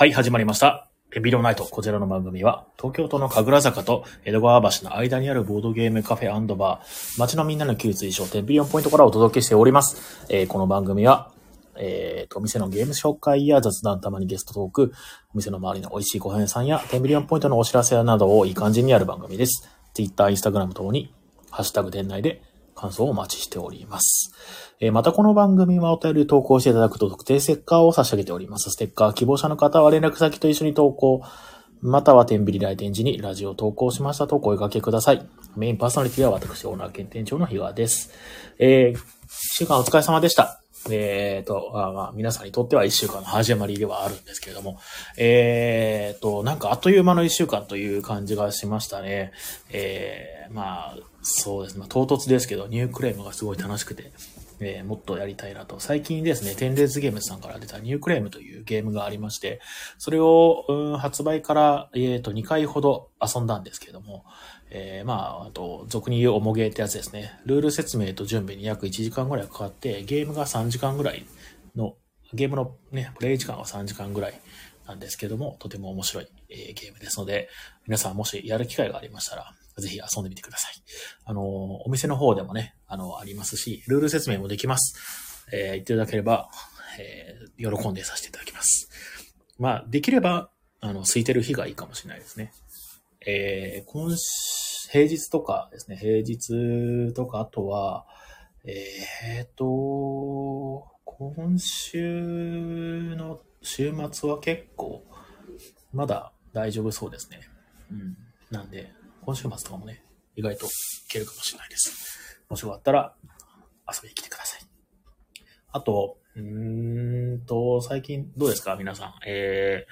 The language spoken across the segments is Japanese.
はい、始まりました。エビロナイト。こちらの番組は、東京都の神楽坂と江戸川橋の間にあるボードゲームカフェバー、街のみんなの休日商店ビリオンポイントからお届けしております。えーこの番組は、えーと、お店のゲーム紹介や雑談、たまにゲストトーク、お店の周りの美味しいご飯屋さんや、10ビリオンポイントのお知らせなどをいい感じにやる番組です。Twitter、Instagram ともに、ハッシュタグ店内で感想をお待ちしております。えーまたこの番組はお便り投稿していただくと特定ステッカーを差し上げております。ステッカー希望者の方は連絡先と一緒に投稿、または天秤来店時にラジオ投稿しましたとお声掛けください。メインパーソナリティは私、オーナー兼店長の日川です。えー、週間お疲れ様でした。えーと、まあ、皆さんにとっては一週間の始まりではあるんですけれども、えーと、なんかあっという間の一週間という感じがしましたね。えー、まあ、そうですね。唐突ですけど、ニュークレウムがすごい楽しくて、えーもっとやりたいなと。最近ですね、テンデイズゲームズさんから出たニュークレウムというゲームがありまして、それを、うん発売から、えーと、2回ほど遊んだんですけれども、えーまあ、あと、俗に言うおもゲーってやつですね。ルール説明と準備に約1時間ぐらいかかって、ゲームが3時間ぐらいの、ゲームのね、プレイ時間は3時間ぐらいなんですけども、とても面白い、えーゲームですので、皆さんもしやる機会がありましたら、ぜひ遊んでみてください。あの、お店の方でもね、あの、ありますし、ルール説明もできます。えー言っていただければ、えー喜んでさせていただきます。まあ、できれば、あの、空いてる日がいいかもしれないですね。えー今週、平日とかですね、平日とか、あとは、えーと、今週の週末は結構、まだ大丈夫そうですね。うん。なんで、今週末とかもね、意外といけるかもしれないです。もしよかったら、遊びに来てください。あと、うーんと、最近どうですか？皆さん。え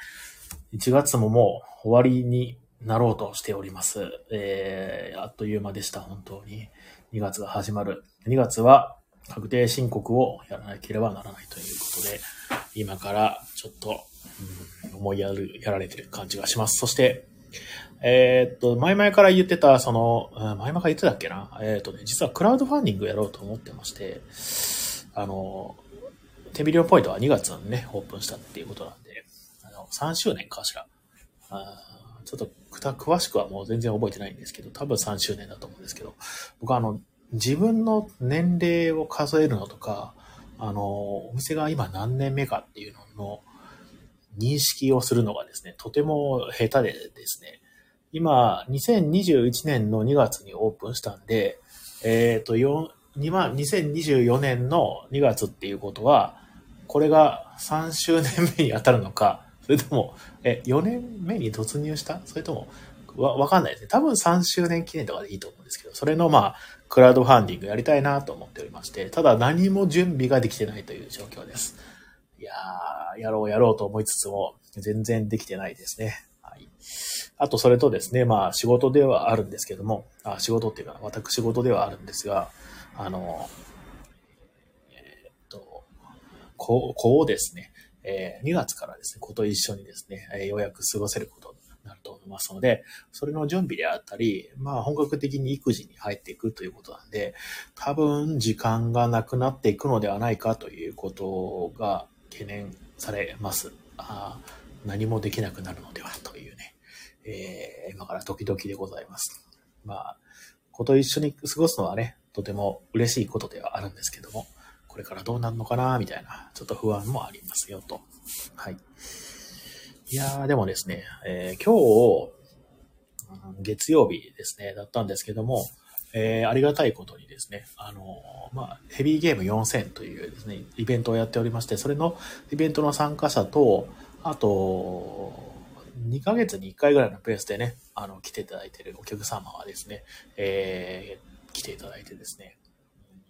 ー、1月ももう終わりになろうとしております。えー、あっという間でした、本当に。2月が始まる。2月は確定申告をやらなければならないということで、今からちょっと、うん思いやる、やられてる感じがします。そして、えーっと、前々から言ってた、その、前々から言ってたっけな？えーっとね、実はクラウドファンディングやろうと思ってまして、あの、テビリオンポイントは2月にね、オープンしたっていうことなんで、あの、3周年かしら。あちょっとくた、詳しくはもう全然覚えてないんですけど、多分3周年だと思うんですけど、僕はあの、自分の年齢を数えるのとか、あの、お店が今何年目かっていうのの認識をするのがですね、とても下手でですね、今、2021年の2月にオープンしたんで、えっ、と、よにまあ2024年の2月っていうことは、これが3周年目に当たるのか、それとも、え、4年目に突入した？それとも、わ、わかんないですね。多分3周年記念とかでいいと思うんですけど、それのまあ、クラウドファンディングやりたいなと思っておりまして、ただ何も準備ができてないという状況です。いやー、やろうやろうと思いつつも、全然できてないですね。はい。あと、それとですね、まあ、仕事ではあるんですけども、あ仕事っていうか、私事ではあるんですが、あの、えーっと、こう、こうですね、え2月からですね、子と一緒にですね、えようやく過ごせることになると思いますので、それの準備であったり、まあ、本格的に育児に入っていくということなんで、多分、時間がなくなっていくのではないかということが懸念されます。あ何もできなくなるのではというね、えー今から時々でございます。まあ、子と一緒に過ごすのはね、とても嬉しいことではあるんですけども、これからどうなるのかな、みたいな、ちょっと不安もありますよ、と。はい。いやー、でもですね、えー今日、月曜日ですね、だったんですけども、えーありがたいことにですね、あのーまあ、ヘビーゲーム4000というですね、イベントをやっておりまして、それのイベントの参加者と、あと、2ヶ月に1回ぐらいのペースでね、あの、来ていただいているお客様はですね、えー来ていただいてですね、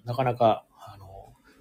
なかなか、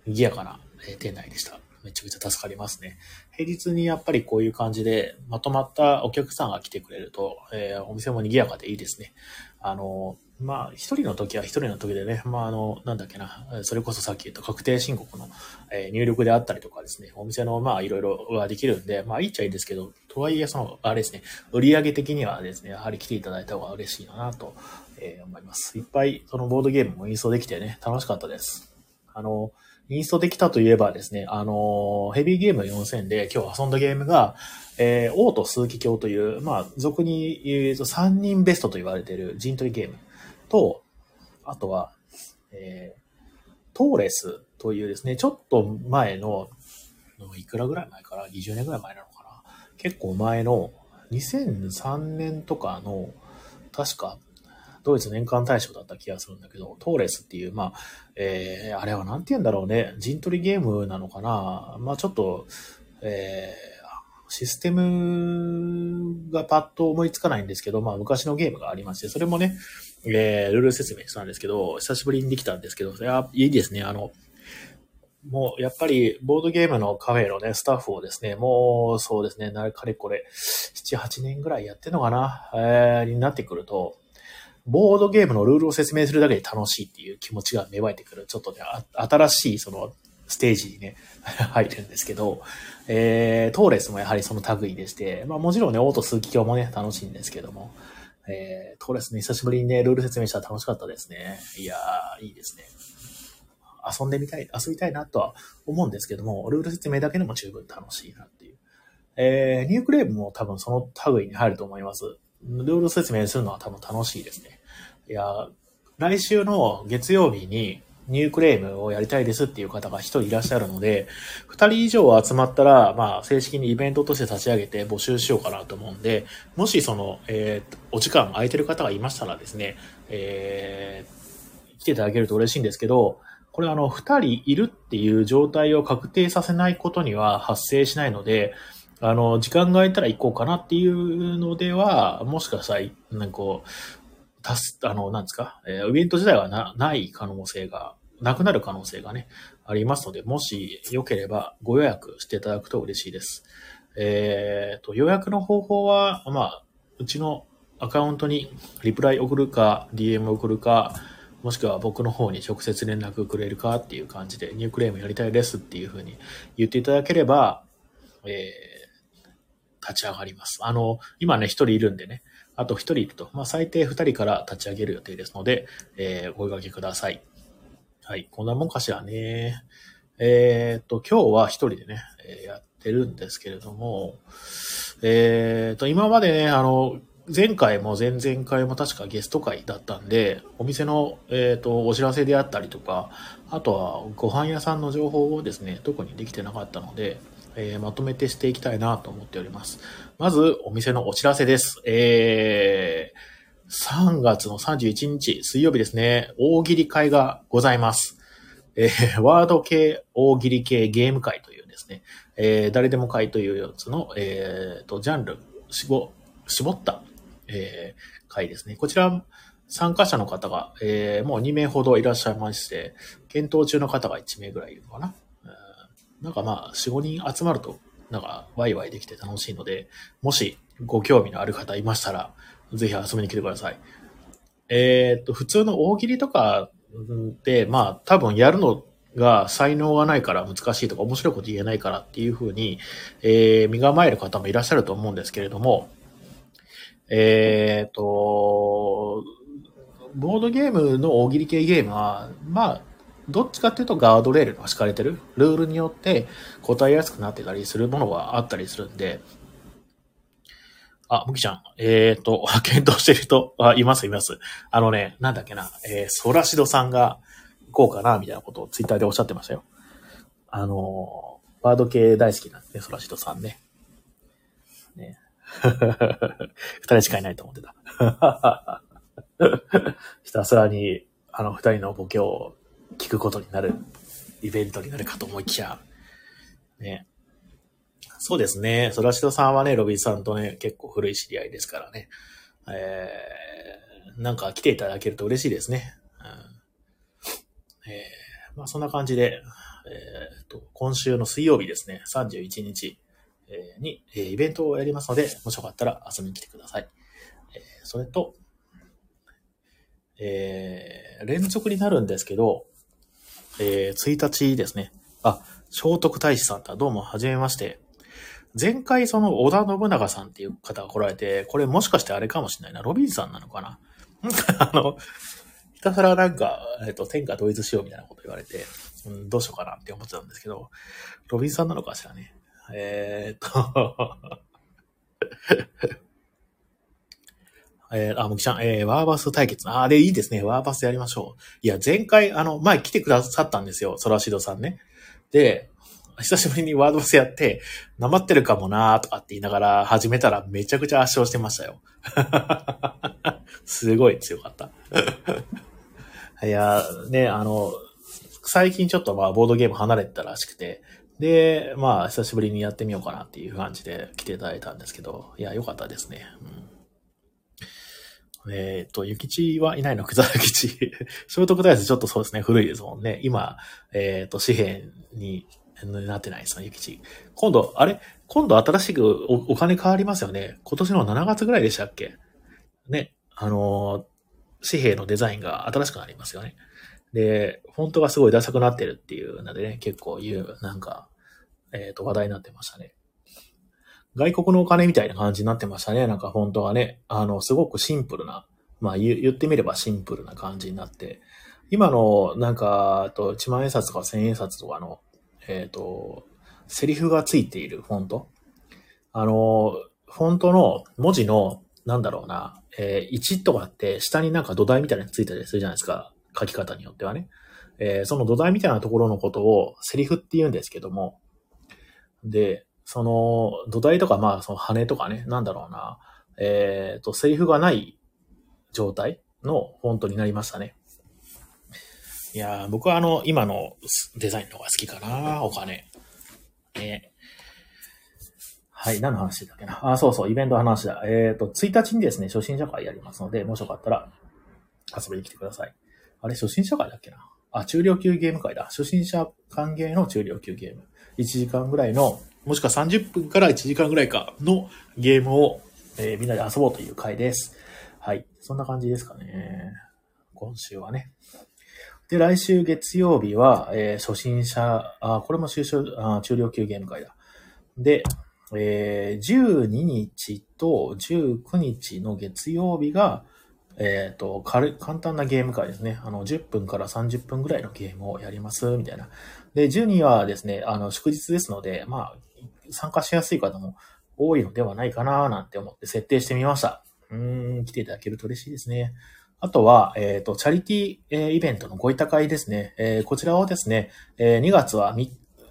賑やかな、え店内でした。めちゃくちゃ助かりますね。平日にやっぱりこういう感じで、まとまったお客さんが来てくれると、えーお店も賑やかでいいですね。あの、まあ、一人の時は一人の時でね、まあ、あの、なんだっけな、それこそさっき言った確定申告の、えー入力であったりとかですね、お店の、まあ、いろいろはできるんで、まあ、いいっちゃいいですけど、とはいえ、その、あれですね、売上的にはですね、やはり来ていただいた方が嬉しいなと、えー思います。いっぱい、そのボードゲームもインストできてね、楽しかったです。あの、インストできたといえばですね、あの、ヘビーゲーム4000で今日遊んだゲームが、えー、王と数奇鏡という、まあ、俗に言うと3人ベストと言われている陣取りゲームと、あとは、えー、トーレスというですね、ちょっと前の、いくらぐらい前から ?20 年ぐらい前なのかな？結構前の、2003年とかの、確か、ドイツ年間大賞だった気がするんだけど、トーレスっていう、まあ、えー、あれはなんて言うんだろうね、陣取りゲームなのかなまあちょっと、えー、システムがパッと思いつかないんですけど、まあ昔のゲームがありまして、それもね、えー、ルール説明したんですけど、久しぶりにできたんですけど、いや、いいですね。あの、もう、やっぱり、ボードゲームのカフェのね、スタッフをですね、もう、そうですね、なかれこれ、7、8年ぐらいやってんのかな、えー、になってくると、ボードゲームのルールを説明するだけで楽しいっていう気持ちが芽生えてくる。ちょっとね、新しいそのステージにね、入るんですけど、えー、トーレスもやはりその類でして、まあもちろんね、オート数奇鏡もね、楽しいんですけども、えー、トーレスね、久しぶりにね、ルール説明したら楽しかったですね。いやー、いいですね。遊んでみたい、遊びたいなとは思うんですけども、ルール説明だけでも十分楽しいなっていう。えー、ニュークレウムも多分その類に入ると思います。ルール説明するのは多分楽しいですね。いや、来週の月曜日にニュークレウムをやりたいですっていう方が一人いらっしゃるので、二人以上集まったら、まあ、正式にイベントとして立ち上げて募集しようかなと思うんで、もしその、えー、お時間空いてる方がいましたらですね、えー、来ていただけると嬉しいんですけど、これあの、二人いるっていう状態を確定させないことには発生しないので、あの、時間が空いたら行こうかなっていうのでは、もしかしたら、なんかこう、たす、あの、なんですか、えー、イベント自体はな、ない可能性が、なくなる可能性がね、ありますので、もしよければご予約していただくと嬉しいです。えっ、ー、と、予約の方法は、まあ、うちのアカウントにリプライ送るか、DM 送るか、もしくは僕の方に直接連絡くれるかっていう感じで、ニュークレームやりたいですっていうふうに言っていただければ、えー、立ち上がります。あの、今ね、一人いるんでね、あと1人いると。まあ、最低2人から立ち上げる予定ですので、えー、お声掛けください。はい。こんなもんかしらね。えー、っと、今日は1人でね、え、やってるんですけれども、えー、っと、今までね、あの、前回も前々回も確かゲスト会だったんで、お店の、えっ、と、お知らせであったりとか、あとはご飯屋さんの情報をですね、特にできてなかったので、えー、まとめてしていきたいなと思っております。まず、お店のお知らせです。えー、3月の31日、水曜日ですね、大喜利会がございます。えー、ワード系、大喜利系ゲーム会というですね、えー、誰でも会というやつの、えー、と、ジャンル、絞、絞った、えー、会ですね。こちら、参加者の方が、えー、もう2名ほどいらっしゃいまして、検討中の方が1名ぐらいいるのかな。なんかまあ、4、5人集まると、なんか、ワイワイできて楽しいので、もしご興味のある方いましたら、ぜひ遊びに来てください。えー、っと、普通の大喜利とかで、まあ、多分やるのが才能がないから難しいとか面白いこと言えないからっていうふうに、えー、身構える方もいらっしゃると思うんですけれども、えー、っと、ボードゲームの大喜利系ゲームは、まあ、どっちかっていうとガードレールが敷かれてる？ルールによって答えやすくなってたりするものがあったりするんで、あ、むきちゃん、えっ、ー、と、検討してる人、あ、います、います。あのね、なんだっけな、えー、ソラシドさんが行こうかな、みたいなことをツイッターでおっしゃってましたよ。あのー、バード系大好きなんで、ね、ソラシドさんね。ね。二人しかいないと思ってた。ひたすらに、あの二人のボケを聞くことになるイベントになるかと思いきや、ね。そうですね。ソラシドさんはね、ロビーさんとね、結構古い知り合いですからね。えー、なんか来ていただけると嬉しいですね。うん、えー、まあそんな感じで、えー、と、今週の水曜日ですね、31日に、えイベントをやりますので、もしよかったら遊びに来てください。えーそれと、えー、連続になるんですけど、えー、1日ですね。あ、聖徳太子さんだ。どうも、はじめまして。前回その織田信長さんっていう方が来られて、これもしかしてあれかもしれないな。ロビンさんなのかな？あの、ひたすらなんか、えっ、と、天下統一しようみたいなこと言われて、うん、どうしようかなって思ってたんですけど、ロビンさんなのかしらね。えー、っとえー、あ、むきちゃん、えー、ワーバス対決。あ、で、いいですね。ワーバスやりましょう。いや、前回、あの、前来てくださったんですよ。ソラシドさんね。で、久しぶりにワードバスやって、なまってるかもなーとかって言いながら始めたらめちゃくちゃ圧勝してましたよ。すごい強かった。いや、ね、あの、最近ちょっとまあボードゲーム離れてたらしくて、で、まあ久しぶりにやってみようかなっていう感じで来ていただいたんですけど、いや、良かったですね。うん、えっ、ー、と、ゆきちはいないの？くざらきち。聖徳太子ちょっとそうですね、古いですもんね。今、えっ、ー、と、紙幣になってないですよ、ゆきち。今度、あれ？今度新しくお金変わりますよね。今年の7月ぐらいでしたっけ？ね。あの紙幣のデザインが新しくなりますよね。で、フォントがすごいダサくなってるっていうのでね、結構言う、なんか、えっ、と、話題になってましたね。外国のお金みたいな感じになってましたね。なんかフォントがね、あの、すごくシンプルな、まあ言ってみればシンプルな感じになって、今の、なんか、と、1万円札とか1000円札とかの、えっ、ー、と、セリフがついているフォント。あの、フォントの文字の、なんだろうな、えー、1とかって下になんか土台みたいなのついたりするじゃないですか。書き方によってはね。えー、その土台みたいなところのことをセリフって言うんですけども、で、その土台とかまあその羽とかね、なんだろうな、えっ、ー、と、セリフがない状態のフォントになりましたね。いや僕はあの、今のデザインの方が好きかな、お金。ね、はい、何の話だっけな。あ、そうそう、イベントの話だ。えっ、ー、と、1日にですね、初心者会やりますので、もしよかったら遊びに来てください。あれ、初心者会だっけな。あ、中量級ゲーム会だ。初心者歓迎の中量級ゲーム。1時間ぐらいの、もしくは30分から1時間ぐらいかのゲームを、えー、みんなで遊ぼうという会です。はい。そんな感じですかね。今週はね。で、来週月曜日は、えー、初心者、あ、これも中あ中量級ゲーム会だ。で、えー、12日と19日の月曜日が、えっ、ー、と、簡単なゲーム会ですね。あの、10分から30分ぐらいのゲームをやります、みたいな。で、12はですね、あの、祝日ですので、まあ、参加しやすい方も多いのではないかな、なんて思って設定してみました。うーん、来ていただけると嬉しいですね。あとは、えっ、ー、と、チャリティー、えー、イベントのご委託会ですね。えー、こちらをですね、え、2月は、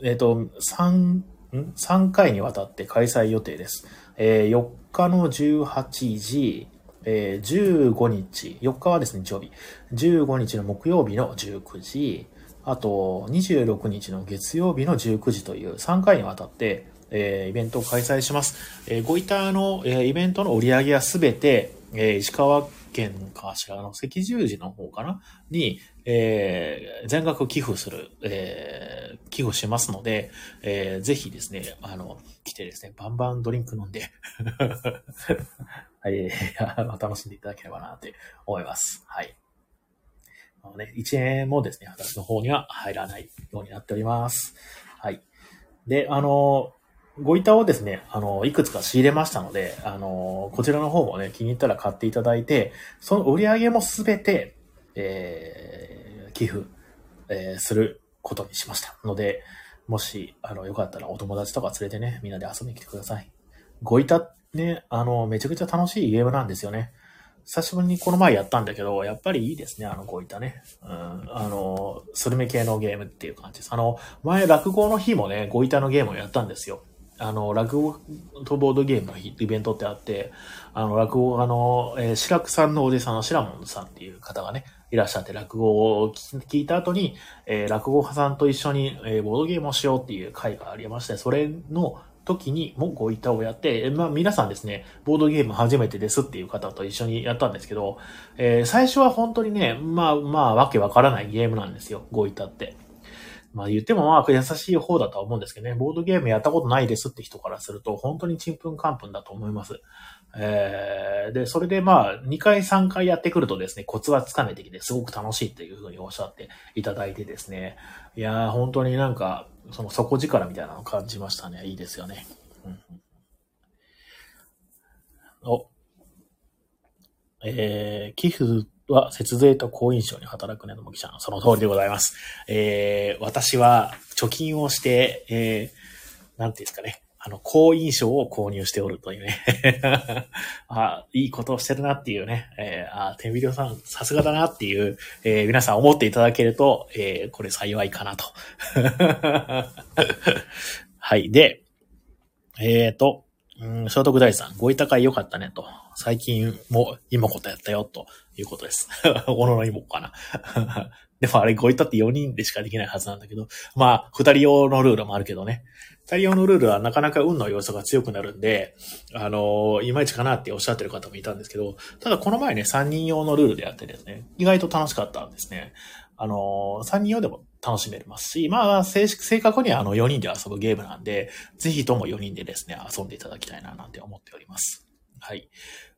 えっ、と、3、3回にわたって開催予定です。え、4日の18時、え、15日、4日はですね、日曜日。15日の木曜日の19時、あと、26日の月曜日の19時という3回にわたって、えー、イベントを開催します。えー、ご板の、えー、イベントの売り上げはすべて、えー、石川県かしらの赤十字の方かな？に、えー、全額寄付する、えー、寄付しますので、えー、ぜひですね、あの、来てですね、バンバンドリンク飲んで はい、楽しんでいただければなって思います。はい。あのね、1円もですね、私の方には入らないようになっております。はい。で、あの、ご板をですね、あの、いくつか仕入れましたので、あの、こちらの方もね、気に入ったら買っていただいて、その売り上げもすべて、えー、寄付、えー、することにしました。ので、もし、あの、よかったらお友達とか連れてね、みんなで遊びに来てください。ご板ね、あの、めちゃくちゃ楽しいゲームなんですよね。久しぶりにこの前やったんだけど、やっぱりいいですね、あの、こういったね。うん、あの、スルメ系のゲームっていう感じです。あの、前、落語の日もね、ゴイタのゲームをやったんですよ。あの、落語とボードゲームの日イベントってあって、あの、落語、あの、えー、白くさんのおじさんの白門さんっていう方がね、いらっしゃって落語を聞いた後に、えー、落語家さんと一緒に、えー、ボードゲームをしようっていう会がありまして、それの時にもご板をやって、まあ皆さんですね、ボードゲーム初めてですっていう方と一緒にやったんですけど、えー、最初は本当にね、まあまあわけわからないゲームなんですよ、ご板って。まあ言ってもまあ優しい方だとは思うんですけどね、ボードゲームやったことないですって人からすると、本当にちんぷんかんぷんだと思います。えー、で、それでまあ、2回3回やってくるとですね、コツはつかめてきて、すごく楽しいっていうふうにおっしゃっていただいてですね、いやー、本当になんか、その底力みたいなのを感じましたね。いいですよね。うん、お、えー、寄付は節税と好印象に働くねのもきちゃん。その通りでございます。えー、私は貯金をして、えー、なんていうんですかね。あの、好印象を購入しておるというね。あいいことをしてるなっていうね。えー、あ天秤さん、さすがだなっていう、えー皆さん思っていただけると、えーこれ幸いかなと。はい。で、えーと、うん、聖徳大さん、ご委託会良かったねと。最近も今ことやったよということです。おのの妹かな。でもあれご委託って4人でしかできないはずなんだけど、まあ、2人用のルールもあるけどね。2人用のルールはなかなか運の要素が強くなるんで、あのいまいちかなっておっしゃってる方もいたんですけど、ただこの前ね、3人用のルールでやってですね、意外と楽しかったんですね。あの3人用でも楽しめますし、まあ、正式、正確にはあの4人で遊ぶゲームなんで、ぜひとも4人でですね、遊んでいただきたいななんて思っております。はい。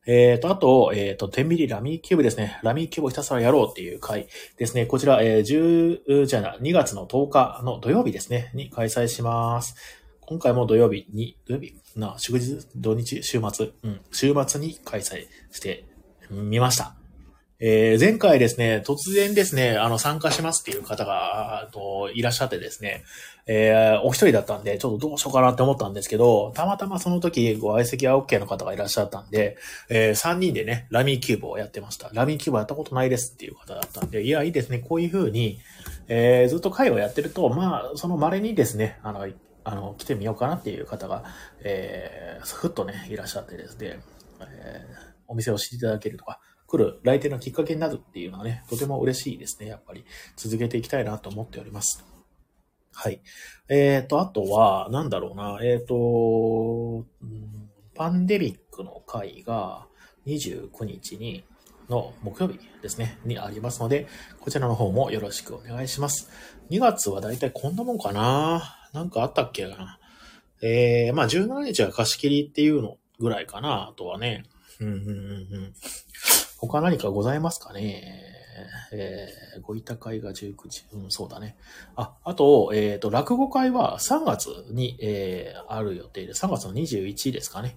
えっ、と、あと、えっ、と、天秤ラミーキューブですね。ラミーキューブをひたすらやろうっていう回ですね。こちら、えー、10、じゃな、2月の10日の土曜日ですね、に開催します。今回も土曜日に、土曜日？な、祝日、土日、週末、うん、週末に開催してみました。えー前回ですね、突然ですね、あの、参加しますっていう方が、といらっしゃってですね、えーお一人だったんで、ちょっとどうしようかなって思ったんですけど、たまたまその時ご相席は OK の方がいらっしゃったんで、え3人でね、ラミーキューブをやってました。ラミーキューブやったことないですっていう方だったんで、いや、いいですね、こういう風に、えーずっと会をやってると、まあ、その稀にですね、あの、あの、来てみようかなっていう方が、えーふっとね、いらっしゃってですね、えーお店を知っていただけるとか、来る来店のきっかけになるっていうのはね、とても嬉しいですね。やっぱり続けていきたいなと思っております。はい。えっ、と、あとは、なんだろうな、えっ、と、パンデミックの会が29日に、の木曜日ですね、にありますので、こちらの方もよろしくお願いします。2月はだいたいこんなもんかななんかあったっけかなえー、まあ17日は貸し切りっていうのぐらいかなあとはね。うんうんうんうん。他何かございますかねえー、ご委託会が19時。うん、そうだね。あ、あと、えっ、と、落語会は3月に、えー、ある予定で、3月の21ですかね。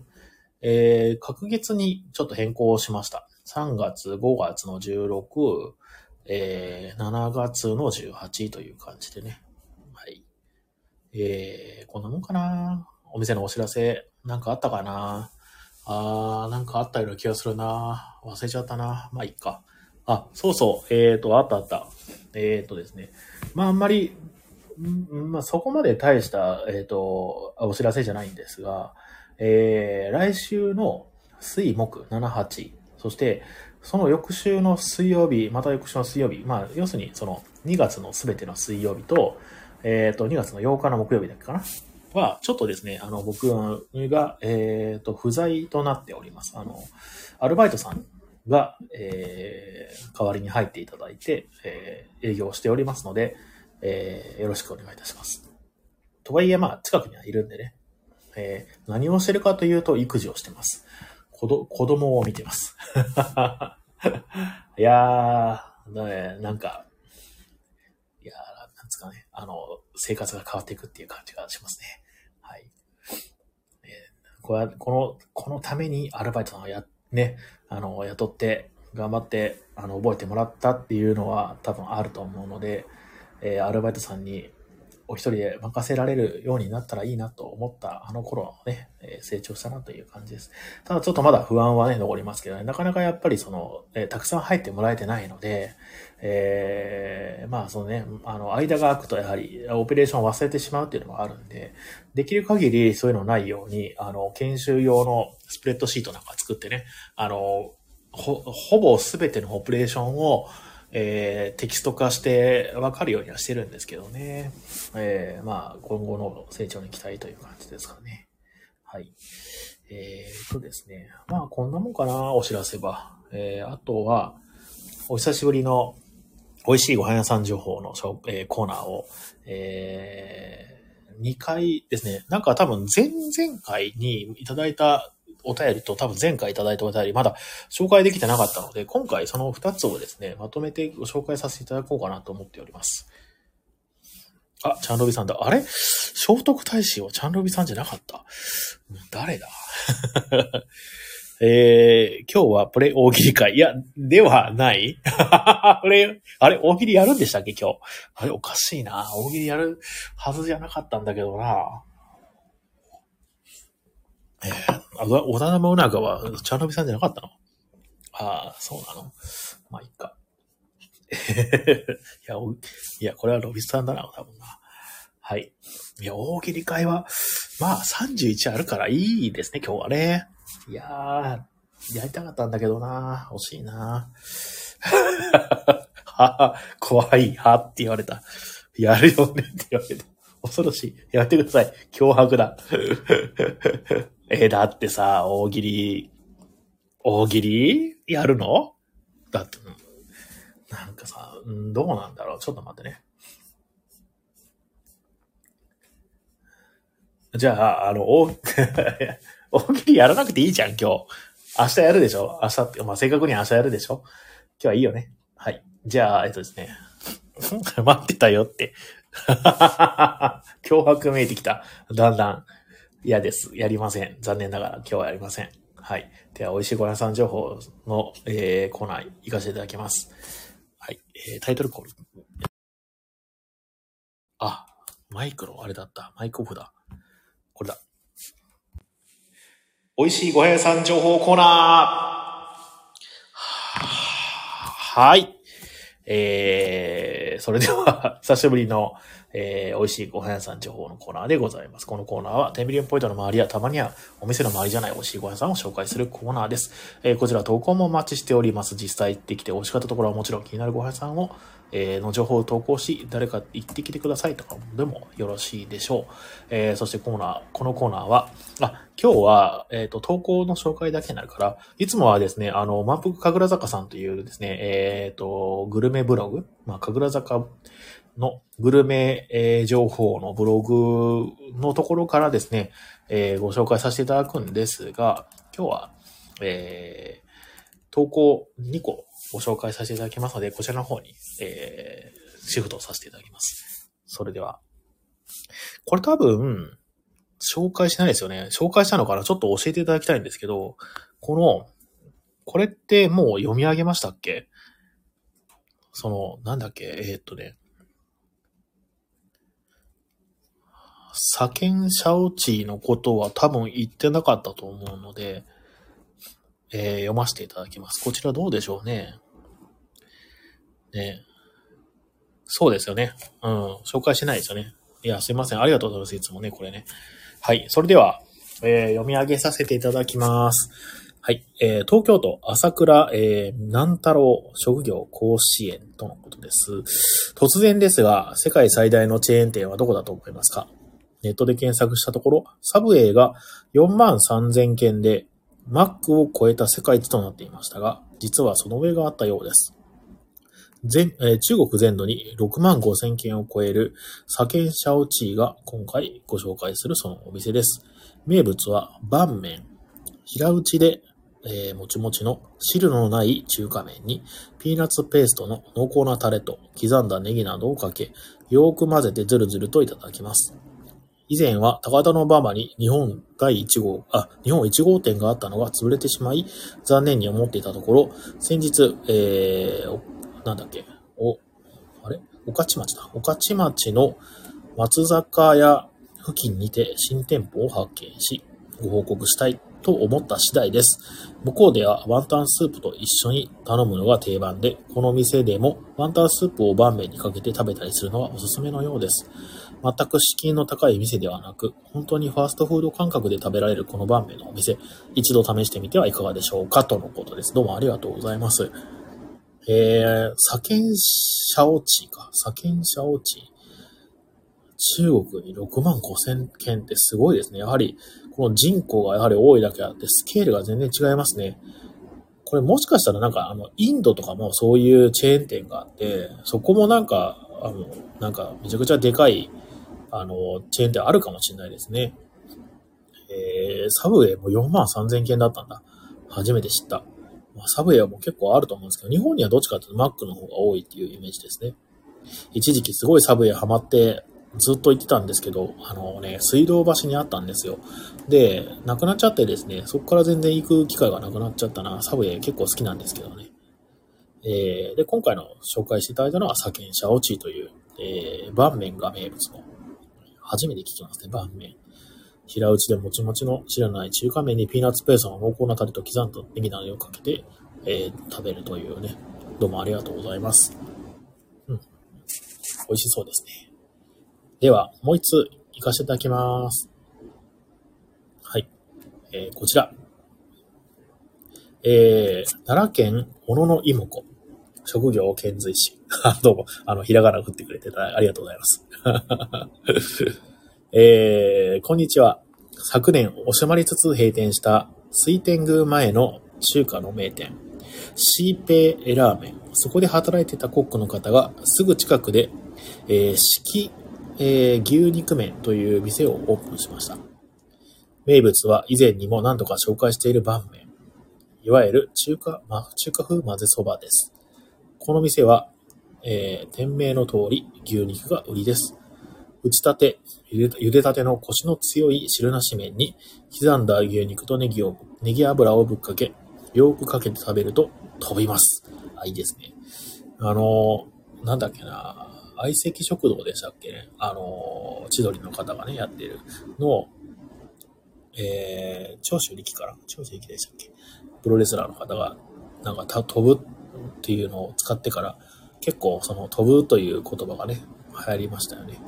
えー、隔月にちょっと変更しました。3月、5月の16、えー、7月の18という感じでね。えー、こんなもんかな？お店のお知らせ、なんかあったかな？あー、なんかあったような気がするな忘れちゃったなまあ、いっか。あ、そうそう。えーと、あったあった。えーとですね。まあ、あんまり、んまあ、そこまで大した、えーと、お知らせじゃないんですが、えー、来週の水木7、8、そして、その翌週の水曜日、また翌週の水曜日、まあ、要するに、その、2月のすべての水曜日と、えっ、と、2月の8日の木曜日だっけかな？は、ちょっとですね、あの、僕が、えっ、と、不在となっております。あの、アルバイトさんが、えー代わりに入っていただいて、えー営業しておりますので、えーよろしくお願いいたします。とはいえ、まあ、近くにはいるんでね、えー何をしてるかというと、育児をしてます。子ど子供を見てます。いやー、ねなんか、ですかね、あの、生活が変わっていくっていう感じがしますね。はい。えーこれはこの、このためにアルバイトさんをや、ね、あの、雇って、頑張って、あの、覚えてもらったっていうのは多分あると思うので、えーアルバイトさんにお一人で任せられるようになったらいいなと思ったあの頃のね、え成長したなという感じです。ただちょっとまだ不安はね、残りますけどね、なかなかやっぱりその、えたくさん入ってもらえてないので、えーまあそのね、あの、間が空くとやはりオペレーションを忘れてしまうっていうのがあるんで、できる限りそういうのないように、あの、研修用のスプレッドシートなんか作ってね、あの、ほ、ほぼすべてのオペレーションを、えーテキスト化して分かるようにはしてるんですけどね。えーまあ、今後の成長に期待という感じですかね。はい。えー、とですね。まあ、こんなもんかな、お知らせは。えーあとは、お久しぶりの美味しいご飯屋さん情報のしょ、えーコーナーを、えー2回ですね。なんか多分前々回にいただいたお便りと多分前回いただいたお便りまだ紹介できてなかったので、今回その2つをですね、まとめてご紹介させていただこうかなと思っております。あ、チャンロビさんだ。あれ？聖徳太子はチャンロビさんじゃなかった？誰だ？えー、今日はプレイ大喜利会。いや、ではないプレイ、あれ、大喜利やるんでしたっけ？今日。あれ、おかしいな。大喜利やるはずじゃなかったんだけどな。えー、あ織田信長は、茶のびさんじゃなかったの？ああ、そうなの？まあ、いいか。いや、いや、これはロビスさんだな、多分な。はい。いや、大喜利会は、まあ、31あるからいいですね、今日はね。いやー、やりたかったんだけどな惜しいな は怖い、はって言われた。やるよねって言われた。恐ろしい。やめてください。脅迫だ。えだってさ、大喜利、大喜利やるの？だって、なんかさ、どうなんだろう？ちょっと待ってね。じゃあ、あの、大、大喜利やらなくていいじゃん、今日。明日やるでしょ？明日ってまあ、正確に明日やるでしょ？今日はいいよね。はい。じゃあ、えっとですね。待ってたよって。脅迫めいてきた。だんだん。嫌です。やりません。残念ながら今日はやりません。はい。では、美味しいご飯さん情報の、えー、コーナー行かせていただきます。はい。えー、タイトルコール。あ、マイクロ、あれだった。マイクオフだ。これだ。美味しいご飯屋さん情報コーナーはい。えー、それでは、久しぶりの、えー、美味しいご飯屋さん情報のコーナーでございます。このコーナーは、テンビリオンポイントの周りやたまにはお店の周りじゃない美味しいご飯屋さんを紹介するコーナーです。えー、こちら投稿もお待ちしております。実際行ってきて美味しかったところはもちろん気になるご飯屋さんを、え、の情報を投稿し、誰か行ってきてくださいとかでもよろしいでしょう。えー、そしてコーナー、このコーナーは、あ、今日は、えっ、ー、と、投稿の紹介だけになるから、いつもはですね、あの、満腹神楽坂さんというですね、えっ、ー、と、グルメブログ、まあ、神楽坂のグルメ、えー、情報のブログのところからですね、えー、ご紹介させていただくんですが、今日は、えー、投稿2個ご紹介させていただきますので、こちらの方に、えー、シフトさせていただきます。それでは、これ多分、紹介しないですよね。紹介したのからちょっと教えていただきたいんですけど、この、これってもう読み上げましたっけ？その、なんだっけ？えー、っとね、サケン・シャオチーのことは多分言ってなかったと思うので、えー、読ませていただきます。こちらどうでしょうね。ねそうですよね。うん。紹介してないですよね。いや、すいません。ありがとうございます。いつもね、これね。はい。それでは、えー、読み上げさせていただきます。はい。えー、東京都朝倉、えー、南太郎職業甲子園とのことです。突然ですが、世界最大のチェーン店はどこだと思いますか？ネットで検索したところ、サブウェイが4万3000件で、マックを超えた世界一となっていましたが、実はその上があったようです。全えー、中国全土に6万5千件を超えるサケンシャオチーが今回ご紹介するそのお店です。名物は拌麺。平打ちで、えー、もちもちの汁のない中華麺にピーナッツペーストの濃厚なタレと刻んだネギなどをかけ、よーく混ぜてズルズルといただきます。以前は高田馬場に日本第1号、あ、日本1号店があったのが潰れてしまい、残念に思っていたところ、先日、えー、なんだっけ、お、あれ？御徒町だ。御徒町の松坂屋付近にて新店舗を発見し、ご報告したいと思った次第です。向こうではワンタンスープと一緒に頼むのが定番で、この店でもワンタンスープを盤面にかけて食べたりするのはおすすめのようです。全く敷居の高い店ではなく、本当にファーストフード感覚で食べられるこの晩麺のお店、一度試してみてはいかがでしょうかとのことです。どうもありがとうございます。えー、サケンシャオチか。サケンシャオチ。中国に6万5千件ってすごいですね。やはり、この人口がやはり多いだけあって、スケールが全然違いますね。これもしかしたらなんか、あの、インドとかもそういうチェーン店があって、そこもなんか、あの、なんかめちゃくちゃでかいあの、チェーン店あるかもしれないですね。えー、サブウェイも4万3000件だったんだ。初めて知った。まあ、サブウェイはもう結構あると思うんですけど、日本にはどっちかというとマックの方が多いっていうイメージですね。一時期すごいサブウェイハマって、ずっと行ってたんですけど、あのね、水道橋にあったんですよ。で、なくなっちゃってですね、そこから全然行く機会がなくなっちゃったな。サブウェイ結構好きなんですけどね。えー、で、今回の紹介していただいたのは、サケンシャオチという、えー、盤面が名物の。初めて聞きますね、盤面。平打ちでもちもちの知らない中華麺にピーナッツペーストの濃厚なタレと刻んだネギなどをかけて、えー、食べるというね。どうもありがとうございます。うん。美味しそうですね。では、もう一つ行かせていただきます。はい。えー、こちら。えー、奈良県小野の妹子。職業遣隋使。どうも、あの、ひらがな振ってくれてありがとうございます。えー、こんにちは。昨年、惜しまりつつ閉店した水天宮前の中華の名店、シーペイラーメン。そこで働いてたコックの方が、すぐ近くで、えー、四季えー、牛肉麺という店をオープンしました。名物は以前にも何度か紹介している拌麺。いわゆる中華、ま、中華風混ぜそばです。この店は、えー、店名の通り牛肉が売りです。打ちたて、茹でたてのコシの強い汁なし麺に刻んだ牛肉とネギを、ネギ油をぶっかけ、よくかけて食べると飛びます。あ、いいですね。あの、なんだっけな相席食堂でしたっけねあの、千鳥の方がね、やってるのを、えー、長州力から、長州力でしたっけプロレスラーの方が、なんか飛ぶっていうのを使ってから、結構その飛ぶという言葉がね、流行りましたよね。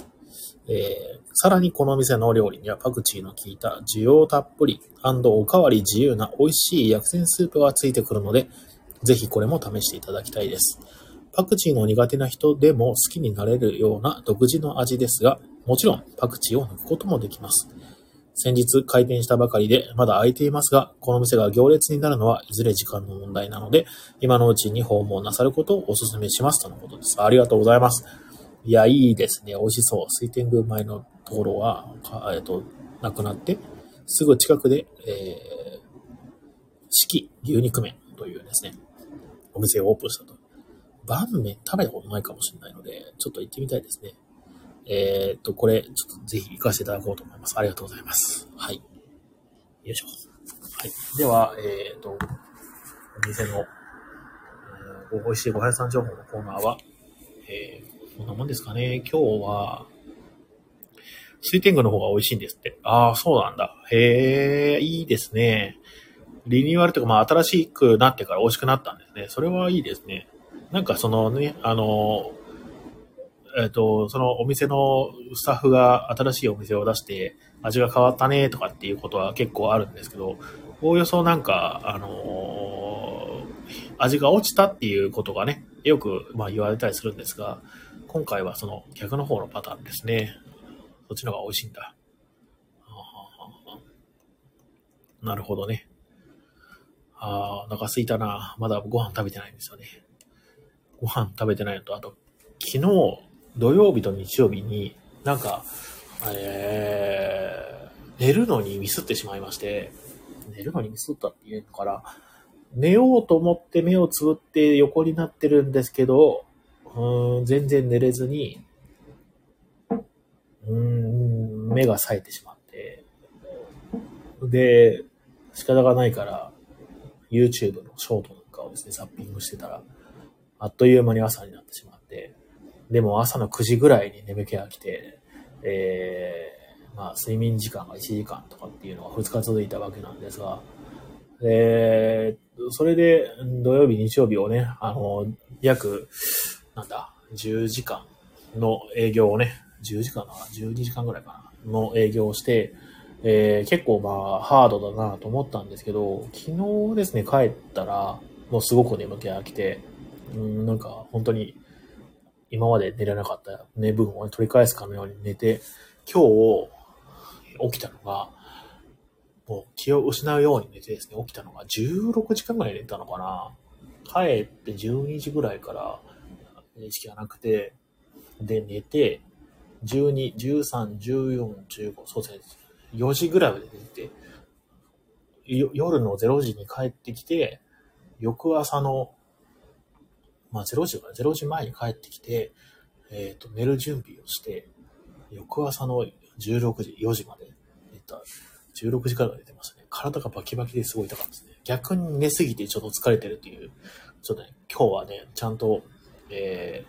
えー、さらにこの店の料理にはパクチーの効いた需要たっぷりおかわり自由な美味しい薬膳スープがついてくるので、ぜひこれも試していただきたいです。パクチーの苦手な人でも好きになれるような独自の味ですが、もちろんパクチーを抜くこともできます。先日開店したばかりでまだ開いていますが、この店が行列になるのはいずれ時間の問題なので、今のうちに訪問なさることをお勧めしますとのことです。ありがとうございます。いや、いいですね。美味しそう。水天宮前のところは、えっと、なくなって、すぐ近くで、えー、四季牛肉麺というですね、お店をオープンしたと。バン麺食べたことないかもしれないので、ちょっと行ってみたいですね。えー、っと、これ、ちょっとぜひ行かせていただこうと思います。ありがとうございます。はい。よいしょ。はい。では、えー、っと、お店の、えー、美味しいご飯屋さん情報のコーナーは、えー、こんなもんですかね。今日は、水天宮の方が美味しいんですって。ああ、そうなんだ。へえ、いいですね。リニューアルというか、まあ、新しくなってから美味しくなったんですね。それはいいですね。なんかそのね、あの、えっ、ー、と、そのお店のスタッフが新しいお店を出して味が変わったねとかっていうことは結構あるんですけど、おおよそなんか、あの味が落ちたっていうことがね、よくまあ言われたりするんですが、今回はその逆の方のパターンですね。そっちの方が美味しいんだ。なるほどね。ああ、お腹すいたな。まだご飯食べてないんですよね。ご飯食べてないのと、あと、昨日、土曜日と日曜日に、なんか、えー、寝るのにミスってしまいまして、寝るのにミスったっていうのから、寝ようと思って目をつぶって横になってるんですけど、うん、全然寝れずに、うん、目が冴えてしまって、で、仕方がないから、YouTube のショートなんかをですね、ザッピングしてたら、あっという間に朝になってしまって、でも朝の9時ぐらいに眠気が来て、えー、まあ睡眠時間が1時間とかっていうのが2日続いたわけなんですが、えー、それで土曜日、日曜日をね、あの、約、なんだ、10時間の営業をね、10時間な、12時間ぐらいかな、の営業をして、えー、結構まあ、ハードだなと思ったんですけど、昨日ですね、帰ったら、もうすごく眠気が来て、うん、なんか本当に今まで寝れなかった寝分を取り返すかのように寝て、今日起きたのが、もう気を失うように寝てですね、起きたのが16時間ぐらい寝たのかな。帰って12時ぐらいから意識がなくて、で、寝て、12、13、14、15、そうですね、4時ぐらいまで寝て、夜の0時に帰ってきて、翌朝のまあ0時か0時前に帰ってきて、えっ、ー、と、寝る準備をして、翌朝の16時、4時まで寝た。16時から寝てましたね。体がバキバキですごい痛かったですね。逆に寝すぎてちょっと疲れてるっていう、ちょっとね、今日はね、ちゃんと、え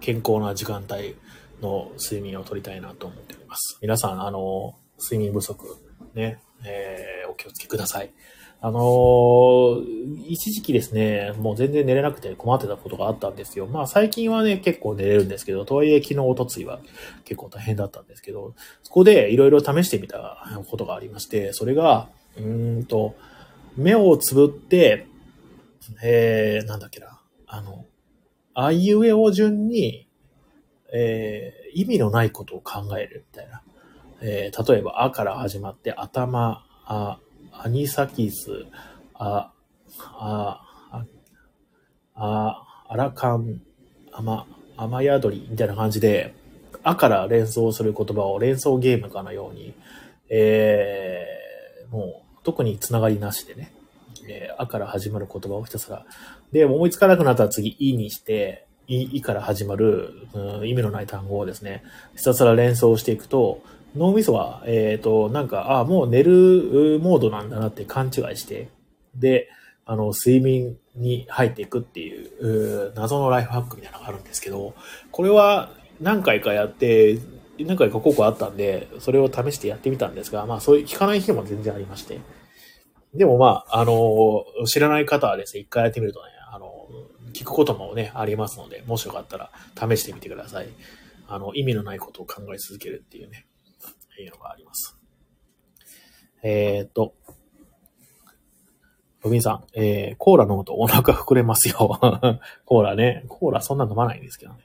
ー、健康な時間帯の睡眠をとりたいなと思っております。皆さん、あの、睡眠不足、ね、えー、お気をつけください。あのー、一時期ですね、もう全然寝れなくて困ってたことがあったんですよ。まあ最近はね、結構寝れるんですけど、とはいえ昨日、おとついは結構大変だったんですけど、そこでいろいろ試してみたことがありまして、それが、うんと、目をつぶって、えー、なんだっけな、あの、あいうえお順に、えー、意味のないことを考えるみたいな。えー、例えば、あから始まって、頭、あ、アニサキス、あ、あ、あ、アラカン、アマ、アマヤドリみたいな感じで、あから連想する言葉を連想ゲームかのように、えー、もう、特につながりなしでね、えー、あから始まる言葉をひたすら、で、思いつかなくなったら次、いにして、い、いから始まる、うん、意味のない単語をですね、ひたすら連想していくと、脳みそは、えっ、ー、と、なんか、ああ、もう寝るモードなんだなって勘違いして、で、あの、睡眠に入っていくっていう、う謎のライフハックみたいなのがあるんですけど、これは何回かやって、何回か効果あったんで、それを試してやってみたんですが、まあそういう効かない日も全然ありまして。でもまあ、あの、知らない方はですね、一回やってみるとね、あの、聞くこともね、ありますので、もしよかったら試してみてください。あの、意味のないことを考え続けるっていうね。いうのがあります。えっ、と、ロビンさん、えー、コーラ飲むとお腹膨れますよ。コーラね。コーラそんな飲まないんですけどね。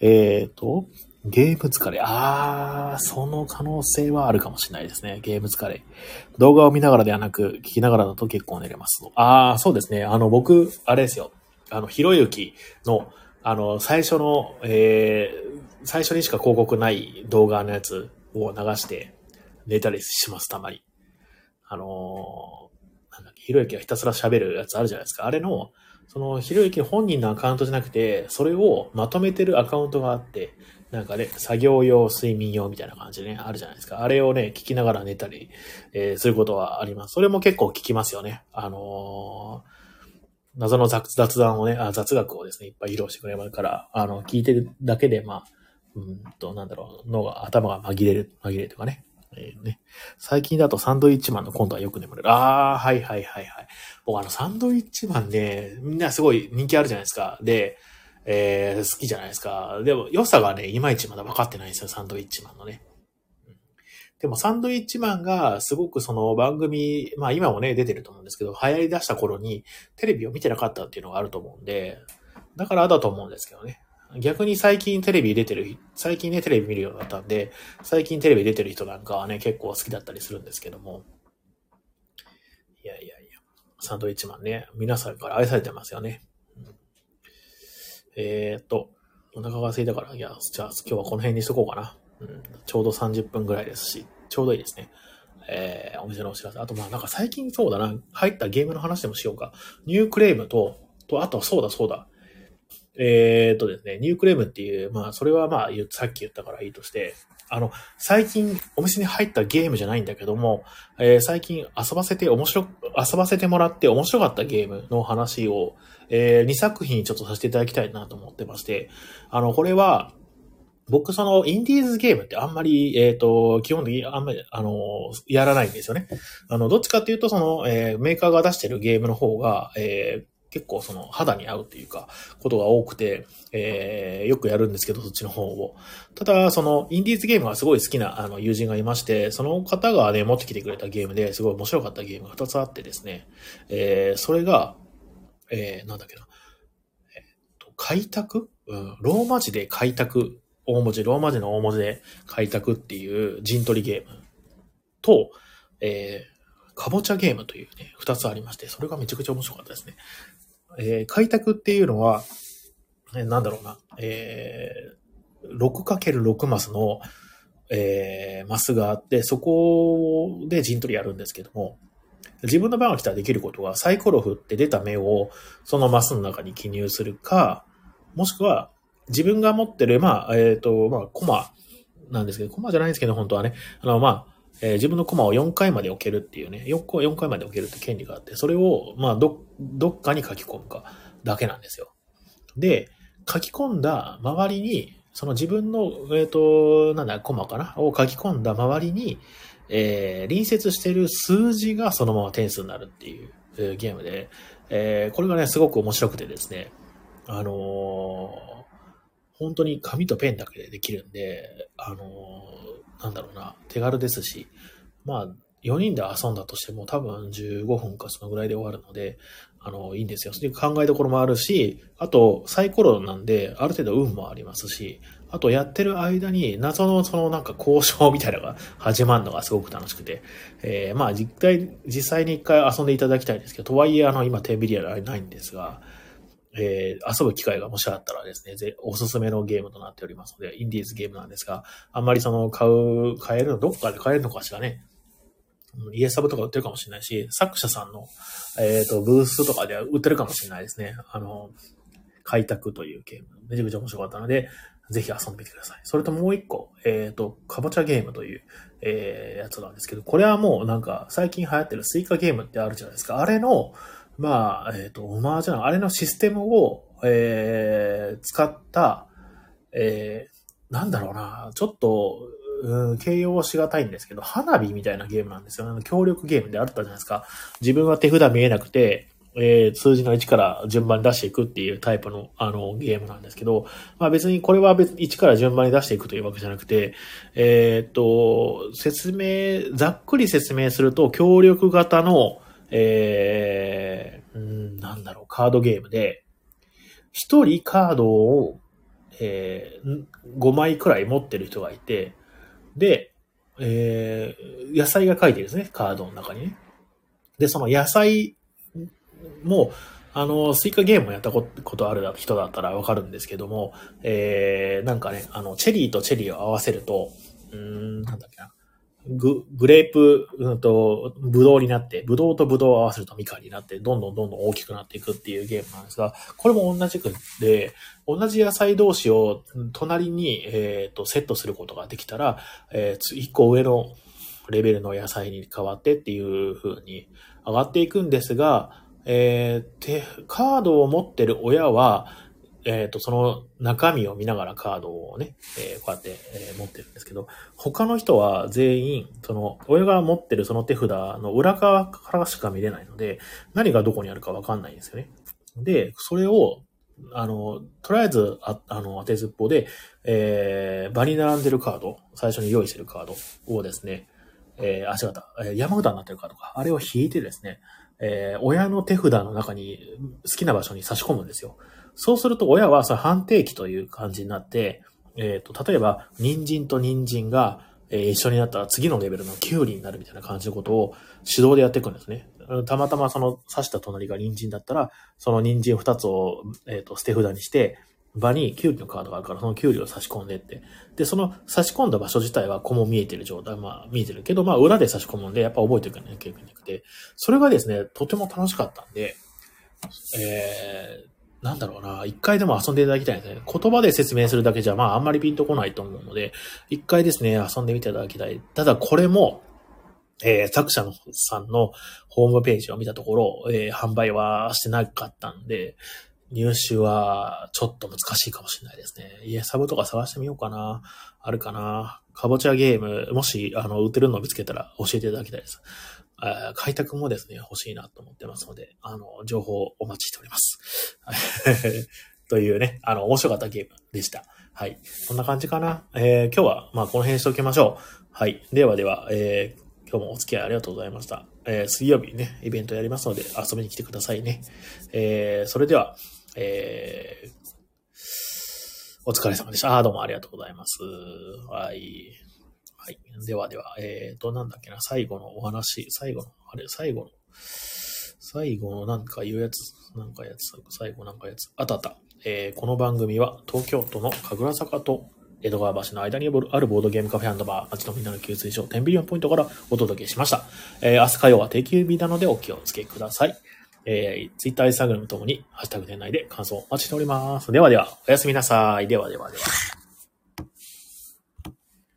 えっ、と、ゲーム疲れ。あー、その可能性はあるかもしれないですね。ゲーム疲れ。動画を見ながらではなく、聞きながらだと結構寝れます。あー、そうですね。あの、僕、あれですよ。あの、ひろゆきの、あの、最初の、えー、最初にしか広告ない動画のやつを流して寝たりします、たまに。あのー、なんだっけ、ひろゆきがひたすら喋るやつあるじゃないですか。あれの、その、ひろゆき本人のアカウントじゃなくて、それをまとめてるアカウントがあって、なんかね、作業用、睡眠用みたいな感じでね、あるじゃないですか。あれをね、聞きながら寝たり、えー、することはあります。それも結構聞きますよね。あのー謎の雑談をね、あ雑学をですね、いっぱい披露してくれますから、あの、聞いてるだけで、まあ、うんと、なんだろう、脳が、頭が紛れる、紛れるとかね。えー、ね。最近だとサンドイッチマンのコントはよく眠れる。ああ、はいはいはいはい。僕あの、サンドイッチマンね、みんなすごい人気あるじゃないですか。で、えー、好きじゃないですか。でも、良さがね、いまいちまだ分かってないんですよ、サンドイッチマンのね。でも、サンドイッチマンがすごくその番組、まあ今もね、出てると思うんですけど、流行り出した頃にテレビを見てなかったっていうのがあると思うんで、だからだと思うんですけどね。逆に最近テレビ出てる、最近ね、テレビ見るようになったんで、最近テレビ出てる人なんかはね、結構好きだったりするんですけども。いやいやいや、サンドイッチマンね、皆さんから愛されてますよね。うん、えー、っと、お腹が空いたから、いや、じゃあ今日はこの辺にしとこうかな。うん、ちょうど30分ぐらいですし、ちょうどいいですね。えー、お店のお知らせ。あと、まあなんか最近そうだな、入ったゲームの話でもしようか。ニュークレウムと、と、あと、そうだそうだ。えー、っとですね、ニュークレウムっていう、まあ、それはまあ、さっき言ったからいいとして、あの、最近お店に入ったゲームじゃないんだけども、えー、最近遊ばせて面白、遊ばせてもらって面白かったゲームの話を、えー、2作品ちょっとさせていただきたいなと思ってまして、あの、これは、僕、その、インディーズゲームってあんまり、えっ、ー、と、基本的にあんまり、あの、やらないんですよね。あの、どっちかっていうと、その、えー、メーカーが出してるゲームの方が、えー、結構その肌に合うっていうか、ことが多くて、えー、よくやるんですけど、そっちの方を。ただ、その、インディーズゲームがすごい好きな、あの、友人がいまして、その方がね、持ってきてくれたゲームですごい面白かったゲームが2つあってですね、えー、それが、えー、なんだっけな、えー、と、開拓？うん、ローマ字で開拓、大文字、ローマ字の大文字で開拓っていう陣取りゲームと、えー、かぼちゃゲームというね、二つありまして、それがめちゃくちゃ面白かったですね。えー、開拓っていうのは、えなんだろうな、えー、6×6 マスの、えー、マスがあって、そこで陣取りやるんですけども、自分の番が来たらできることは、サイコロ振って出た目をそのマスの中に記入するか、もしくは自分が持ってる、まあ、えっ、ー、と、まあ、コマなんですけど、コマじゃないんですけど、本当はね、あの、まあ、えー、自分のコマを4回まで置けるっていうね、4, 4回まで置けるって権利があって、それを、まあ、ど、どっかに書き込むかだけなんですよ。で、書き込んだ周りに、その自分の、えっ、ー、と、なんだ、コマかなを書き込んだ周りに、えー、隣接してる数字がそのまま点数になるっていう、えー、ゲームで、えー、これがね、すごく面白くてですね、あのー、本当に紙とペンだけでできるんで、あのー、なんだろうな、手軽ですし、まあ、4人で遊んだとしても多分15分かそのぐらいで終わるので、あの、いいんですよ。そういう考えどころもあるし、あと、サイコロなんで、ある程度運もありますし、あと、やってる間に、謎のそのなんか交渉みたいなのが始まるのがすごく楽しくて、えー、まあ、実際、実際に一回遊んでいただきたいんですけど、とはいえ、あの、今、テンビリアルないんですが、えー、遊ぶ機会がもしあったらですね、ぜおすすめのゲームとなっておりますので、インディーズゲームなんですが、あんまりその買う、買えるの、どっかで買えるのかしらね。イエスサブとか売ってるかもしれないし、作者さんの、えっ、ー、と、ブースとかでは売ってるかもしれないですね。あの、開拓というゲーム。めちゃくちゃ面白かったので、ぜひ遊んでみてください。それともう一個、えっ、ー、と、かぼちゃゲームという、えー、やつなんですけど、これはもうなんか、最近流行ってるスイカゲームってあるじゃないですか。あれの、まあ、えっ、ー、と、オマージュな、あれのシステムを、えー、使った、えー、なんだろうな、ちょっと、うん、形容しがたいんですけど、花火みたいなゲームなんですよ。あの協力ゲームであったじゃないですか。自分は手札見えなくて、えー、数字の1から順番に出していくっていうタイプの、あの、ゲームなんですけど、まあ別にこれは別1から順番に出していくというわけじゃなくて、えー、っと、説明、ざっくり説明すると、協力型の、えー、んなんだろう、カードゲームで、1人カードを、えー、5枚くらい持ってる人がいて、で、えー、野菜が書いてるんですね、カードの中にね。で、その野菜も、あの、スイカゲームをやったことある人だったらわかるんですけども、えー、なんかね、あの、チェリーとチェリーを合わせると、うーん、なんだっけな。グ、グレープ、うんと、ブドウになって、ブドウとブドウを合わせるとミカンになって、どんどんどんどん大きくなっていくっていうゲームなんですが、これも同じくで、同じ野菜同士を隣に、え、ー、と、セットすることができたら、えー、一個上のレベルの野菜に変わってっていう風に上がっていくんですが、えー、カードを持ってる親は、えっ、ー、と、その中身を見ながらカードをね、えー、こうやって、えー、持ってるんですけど、他の人は全員、その、親が持ってるその手札の裏側からしか見れないので、何がどこにあるかわかんないんですよね。で、それを、あの、とりあえず、ああの、当てずっぽで、えー、場に並んでるカード、最初に用意してるカードをですね、えー、あ、違った、えー、山札になってるカードか、あれを引いてですね、えー、親の手札の中に好きな場所に差し込むんですよ。そうすると親はそ判定機という感じになって、えっ、ー、と、例えば、人参と人参が、えー、一緒になったら次のレベルのキュウリになるみたいな感じのことを手動でやっていくんですね。たまたまその刺した隣が人参だったら、その人参二つを、えっ、ー、と、捨て札にして、場にキュウリのカードがあるから、そのキュウリを差し込んでって。で、その差し込んだ場所自体はこも見えてる状態、まあ見えてるけど、まあ裏で差し込むんで、やっぱ覚えていかなきゃいけなくて、それがですね、とても楽しかったんで、えー、なんだろうな、一回でも遊んでいただきたいですね。言葉で説明するだけじゃ、まああんまりピンとこないと思うので、一回ですね、遊んでみていただきたい。ただこれも、えー、作者のさんのホームページを見たところ、えー、販売はしてなかったんで、入手はちょっと難しいかもしれないですね。イエサブとか探してみようかな。あるかな。かぼちゃゲーム、もし、あの、売ってるのを見つけたら教えていただきたいです。開拓もですね、欲しいなと思ってますので、あの、情報をお待ちしております。というね、あの、面白かったゲームでした。はい。こんな感じかな。えー、今日は、まあ、この辺にしておきましょう。はい。ではでは、えー、今日もお付き合いありがとうございました。えー、水曜日ね、イベントやりますので遊びに来てくださいね。えー、それでは、えー、お疲れ様でした。あ、どうもありがとうございます。はい。はい。ではでは、えーと、なんだっけな、最後のお話、最後の、あれ、最後の、最後のなんか言うやつ、なんかやつ、最後なんかやつ、あたた。えー、この番組は東京都の神楽坂と江戸川橋の間にあるボードゲームカフェバー、街のみんなの給水所、10ビリオンポイントからお届けしました。えー、明日火曜は定休日なのでお気をつけください。えー、Twitter、Instagram ともに、ハッシュタグ店内で感想をお待ちしております。ではでは、おやすみなさい。ではではでは。